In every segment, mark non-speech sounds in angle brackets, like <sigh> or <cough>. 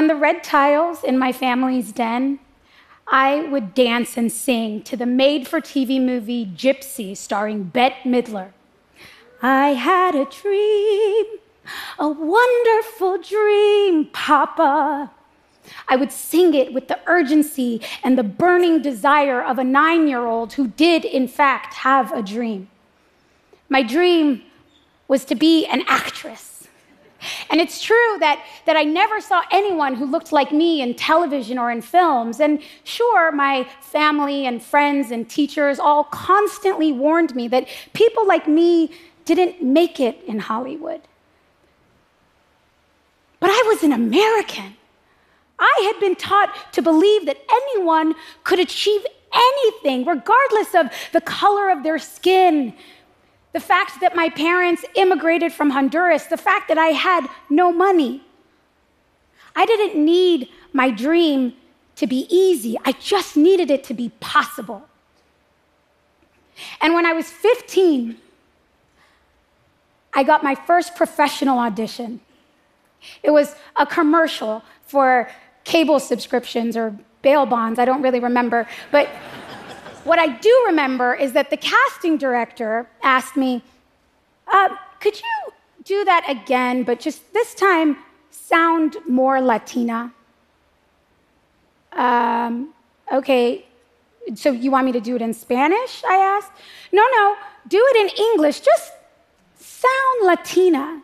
On the red tiles in my family's den, I would dance and sing to the made for TV movie Gypsy starring Bette Midler. I had a dream, a wonderful dream, Papa. I would sing it with the urgency and the burning desire of a nine year old who did, in fact, have a dream. My dream was to be an actress. And it's true that, that I never saw anyone who looked like me in television or in films. And sure, my family and friends and teachers all constantly warned me that people like me didn't make it in Hollywood. But I was an American. I had been taught to believe that anyone could achieve anything, regardless of the color of their skin, the fact that my parents immigrated from Honduras, the fact that I had no money. I didn't need my dream to be easy, I just needed it to be possible. And when I was 15, I got my first professional audition. It was a commercial for cable subscriptions or bail bonds, I don't really remember. But what I do remember is that the casting director asked me, uh, Could you do that again, but just this time sound more Latina? Um, okay, so you want me to do it in Spanish? I asked. No, no, do it in English. Just sound Latina.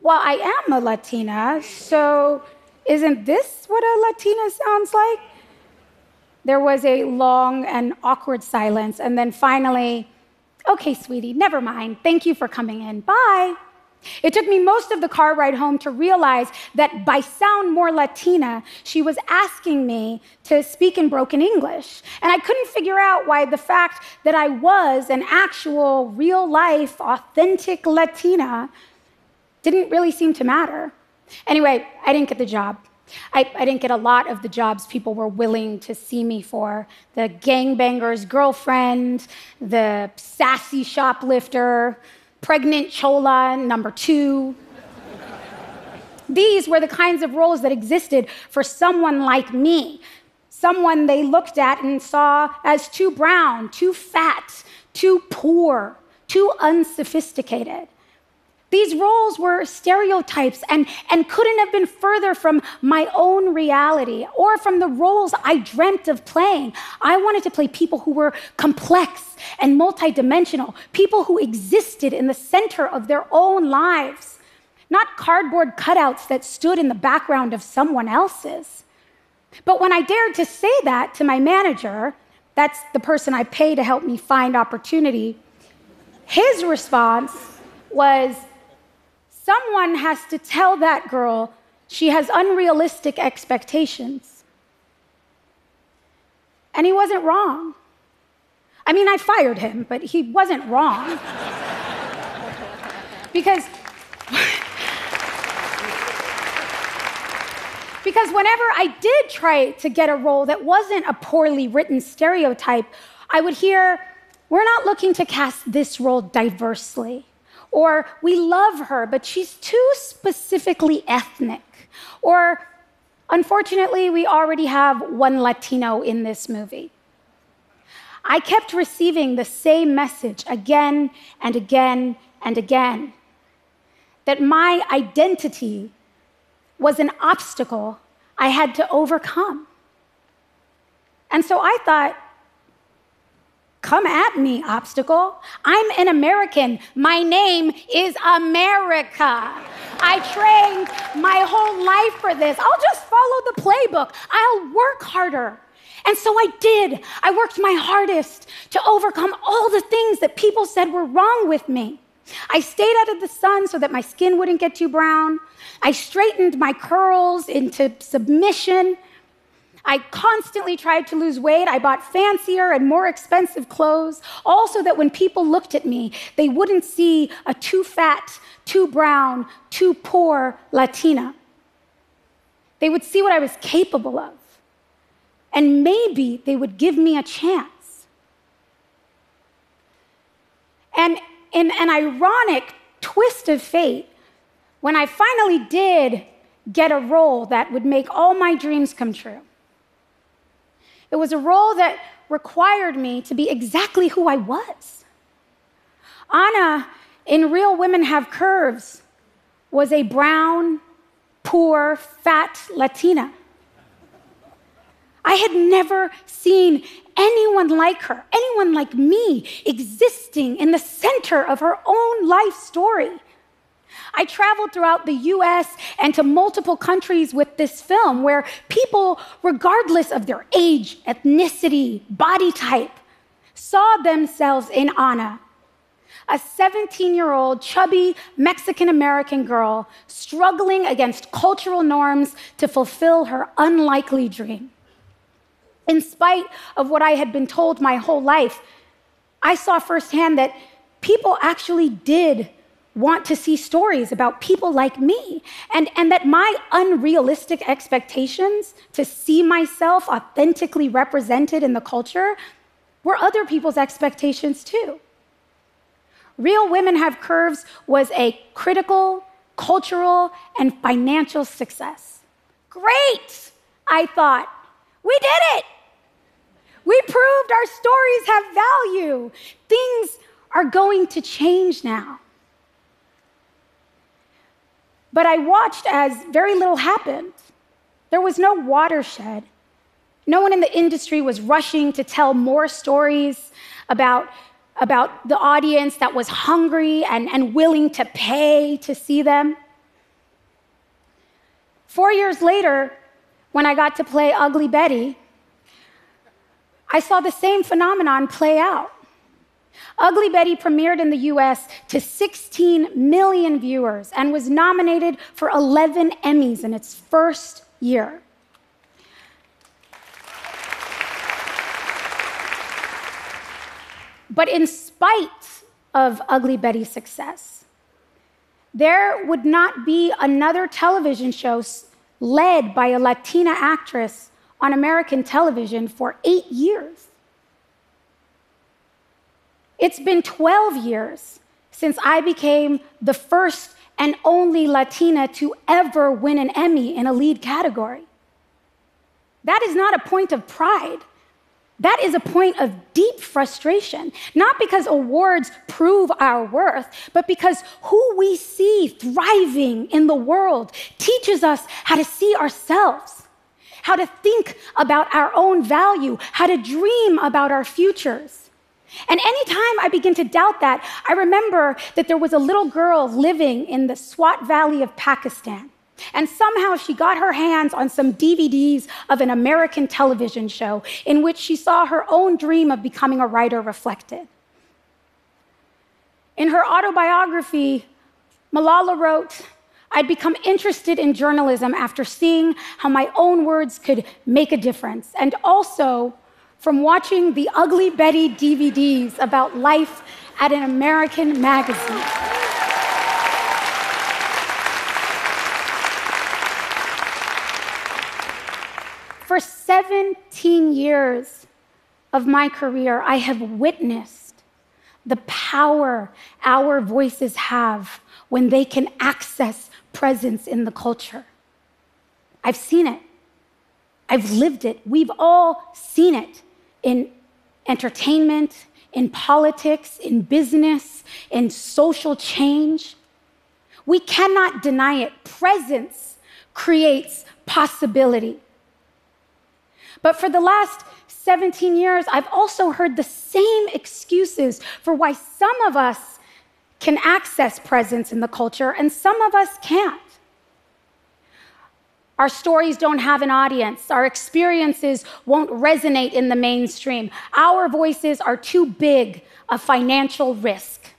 Well, I am a Latina, so isn't this what a Latina sounds like? There was a long and awkward silence, and then finally, okay, sweetie, never mind. Thank you for coming in. Bye. It took me most of the car ride home to realize that by sound more Latina, she was asking me to speak in broken English. And I couldn't figure out why the fact that I was an actual, real life, authentic Latina didn't really seem to matter. Anyway, I didn't get the job. I, I, didn't get a lot of the jobs people were willing to see me for the gangbanger's girlfriend, the sassy shoplifter, pregnant chola number two. These were the kinds of roles that existed for someone like me, someone they looked at and saw as too brown, too fat, too poor, too unsophisticated. These roles were stereotypes and, and couldn't have been further from my own reality or from the roles I dreamt of playing. I wanted to play people who were complex and multidimensional, people who existed in the center of their own lives, not cardboard cutouts that stood in the background of someone else's. But when I dared to say that to my manager, that's the person I pay to help me find opportunity, his response was, Someone has to tell that girl she has unrealistic expectations. And he wasn't wrong. I mean, I fired him, but he wasn't wrong. <laughs> because <laughs> because whenever I did try to get a role that wasn't a poorly written stereotype, I would hear, "We're not looking to cast this role diversely." Or we love her, but she's too specifically ethnic. Or unfortunately, we already have one Latino in this movie. I kept receiving the same message again and again and again that my identity was an obstacle I had to overcome. And so I thought, Come at me, obstacle. I'm an American. My name is America. I trained my whole life for this. I'll just follow the playbook. I'll work harder. And so I did. I worked my hardest to overcome all the things that people said were wrong with me. I stayed out of the sun so that my skin wouldn't get too brown. I straightened my curls into submission. I constantly tried to lose weight. I bought fancier and more expensive clothes, also that when people looked at me, they wouldn't see a too fat, too brown, too poor Latina. They would see what I was capable of. And maybe they would give me a chance. And in an ironic twist of fate, when I finally did get a role that would make all my dreams come true. It was a role that required me to be exactly who I was. Anna in Real Women Have Curves was a brown, poor, fat Latina. I had never seen anyone like her, anyone like me, existing in the center of her own life story. I traveled throughout the US and to multiple countries with this film where people, regardless of their age, ethnicity, body type, saw themselves in Anna. A 17 year old, chubby Mexican American girl struggling against cultural norms to fulfill her unlikely dream. In spite of what I had been told my whole life, I saw firsthand that people actually did want to see stories about people like me, and, and that my unrealistic expectations to see myself authentically represented in the culture were other people's expectations too. Real Women Have Curves was a critical, cultural, and financial success. Great, I thought. We did it. We proved our stories have value. Things are going to change now. But I watched as very little happened. There was no watershed. No one in the industry was rushing to tell more stories about, about the audience that was hungry and, and willing to pay to see them. Four years later, when I got to play Ugly Betty, I saw the same phenomenon play out. Ugly Betty premiered in the US to 16 million viewers and was nominated for 11 Emmys in its first year. But in spite of Ugly Betty's success, there would not be another television show led by a Latina actress on American television for eight years. It's been 12 years since I became the first and only Latina to ever win an Emmy in a lead category. That is not a point of pride. That is a point of deep frustration, not because awards prove our worth, but because who we see thriving in the world teaches us how to see ourselves, how to think about our own value, how to dream about our futures. And anytime I begin to doubt that, I remember that there was a little girl living in the Swat Valley of Pakistan. And somehow she got her hands on some DVDs of an American television show in which she saw her own dream of becoming a writer reflected. In her autobiography, Malala wrote, I'd become interested in journalism after seeing how my own words could make a difference, and also from watching the Ugly Betty DVDs about life at an American magazine. For 17 years of my career, I have witnessed the power our voices have when they can access presence in the culture. I've seen it. I've lived it. We've all seen it in entertainment, in politics, in business, in social change. We cannot deny it. Presence creates possibility. But for the last 17 years, I've also heard the same excuses for why some of us can access presence in the culture and some of us can't. Our stories don't have an audience. Our experiences won't resonate in the mainstream. Our voices are too big a financial risk.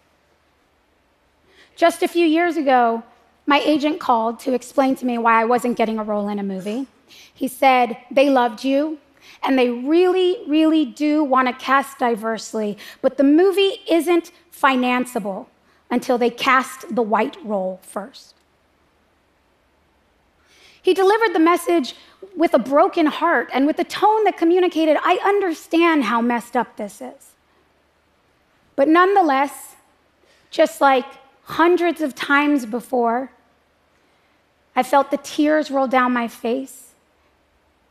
Just a few years ago, my agent called to explain to me why I wasn't getting a role in a movie. He said, They loved you, and they really, really do want to cast diversely, but the movie isn't financeable until they cast the white role first. He delivered the message with a broken heart and with a tone that communicated, I understand how messed up this is. But nonetheless, just like hundreds of times before, I felt the tears roll down my face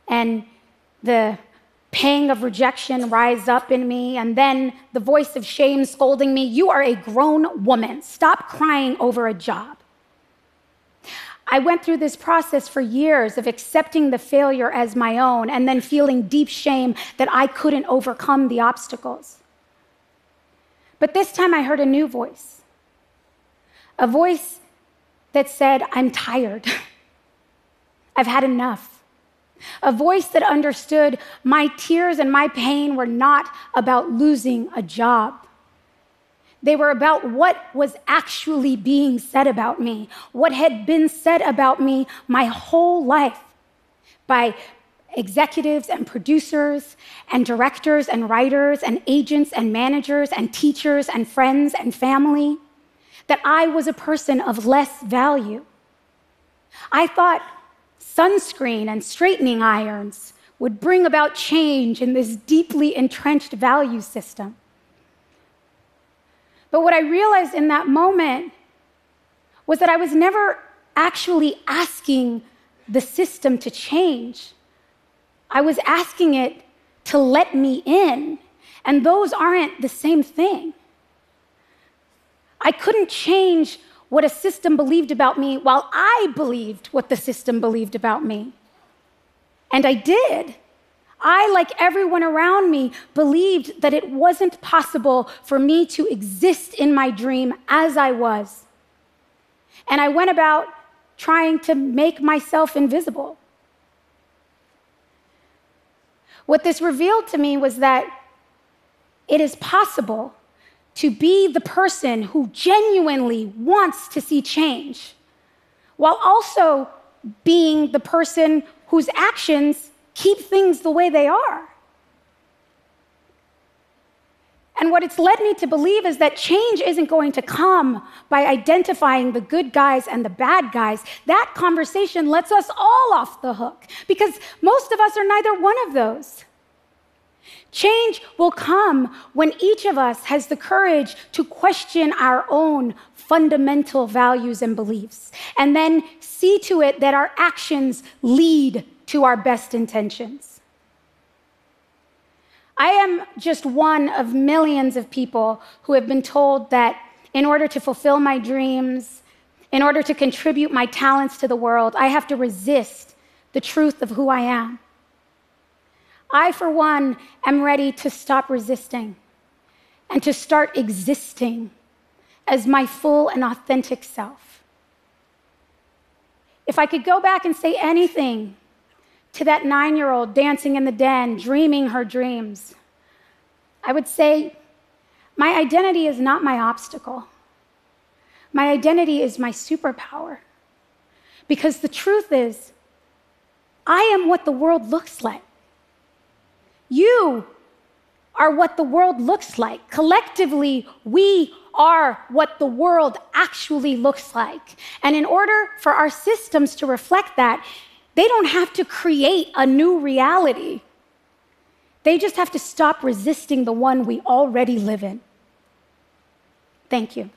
and the pang of rejection rise up in me, and then the voice of shame scolding me You are a grown woman. Stop crying over a job. I went through this process for years of accepting the failure as my own and then feeling deep shame that I couldn't overcome the obstacles. But this time I heard a new voice a voice that said, I'm tired. <laughs> I've had enough. A voice that understood my tears and my pain were not about losing a job. They were about what was actually being said about me, what had been said about me my whole life by executives and producers and directors and writers and agents and managers and teachers and friends and family that I was a person of less value. I thought sunscreen and straightening irons would bring about change in this deeply entrenched value system. But what I realized in that moment was that I was never actually asking the system to change. I was asking it to let me in. And those aren't the same thing. I couldn't change what a system believed about me while I believed what the system believed about me. And I did. I, like everyone around me, believed that it wasn't possible for me to exist in my dream as I was. And I went about trying to make myself invisible. What this revealed to me was that it is possible to be the person who genuinely wants to see change, while also being the person whose actions keep things the way they are. And what it's led me to believe is that change isn't going to come by identifying the good guys and the bad guys. That conversation lets us all off the hook because most of us are neither one of those. Change will come when each of us has the courage to question our own fundamental values and beliefs, and then see to it that our actions lead to our best intentions. I am just one of millions of people who have been told that in order to fulfill my dreams, in order to contribute my talents to the world, I have to resist the truth of who I am. I, for one, am ready to stop resisting and to start existing as my full and authentic self. If I could go back and say anything to that nine year old dancing in the den, dreaming her dreams, I would say, My identity is not my obstacle. My identity is my superpower. Because the truth is, I am what the world looks like. You are what the world looks like. Collectively, we are what the world actually looks like. And in order for our systems to reflect that, they don't have to create a new reality. They just have to stop resisting the one we already live in. Thank you.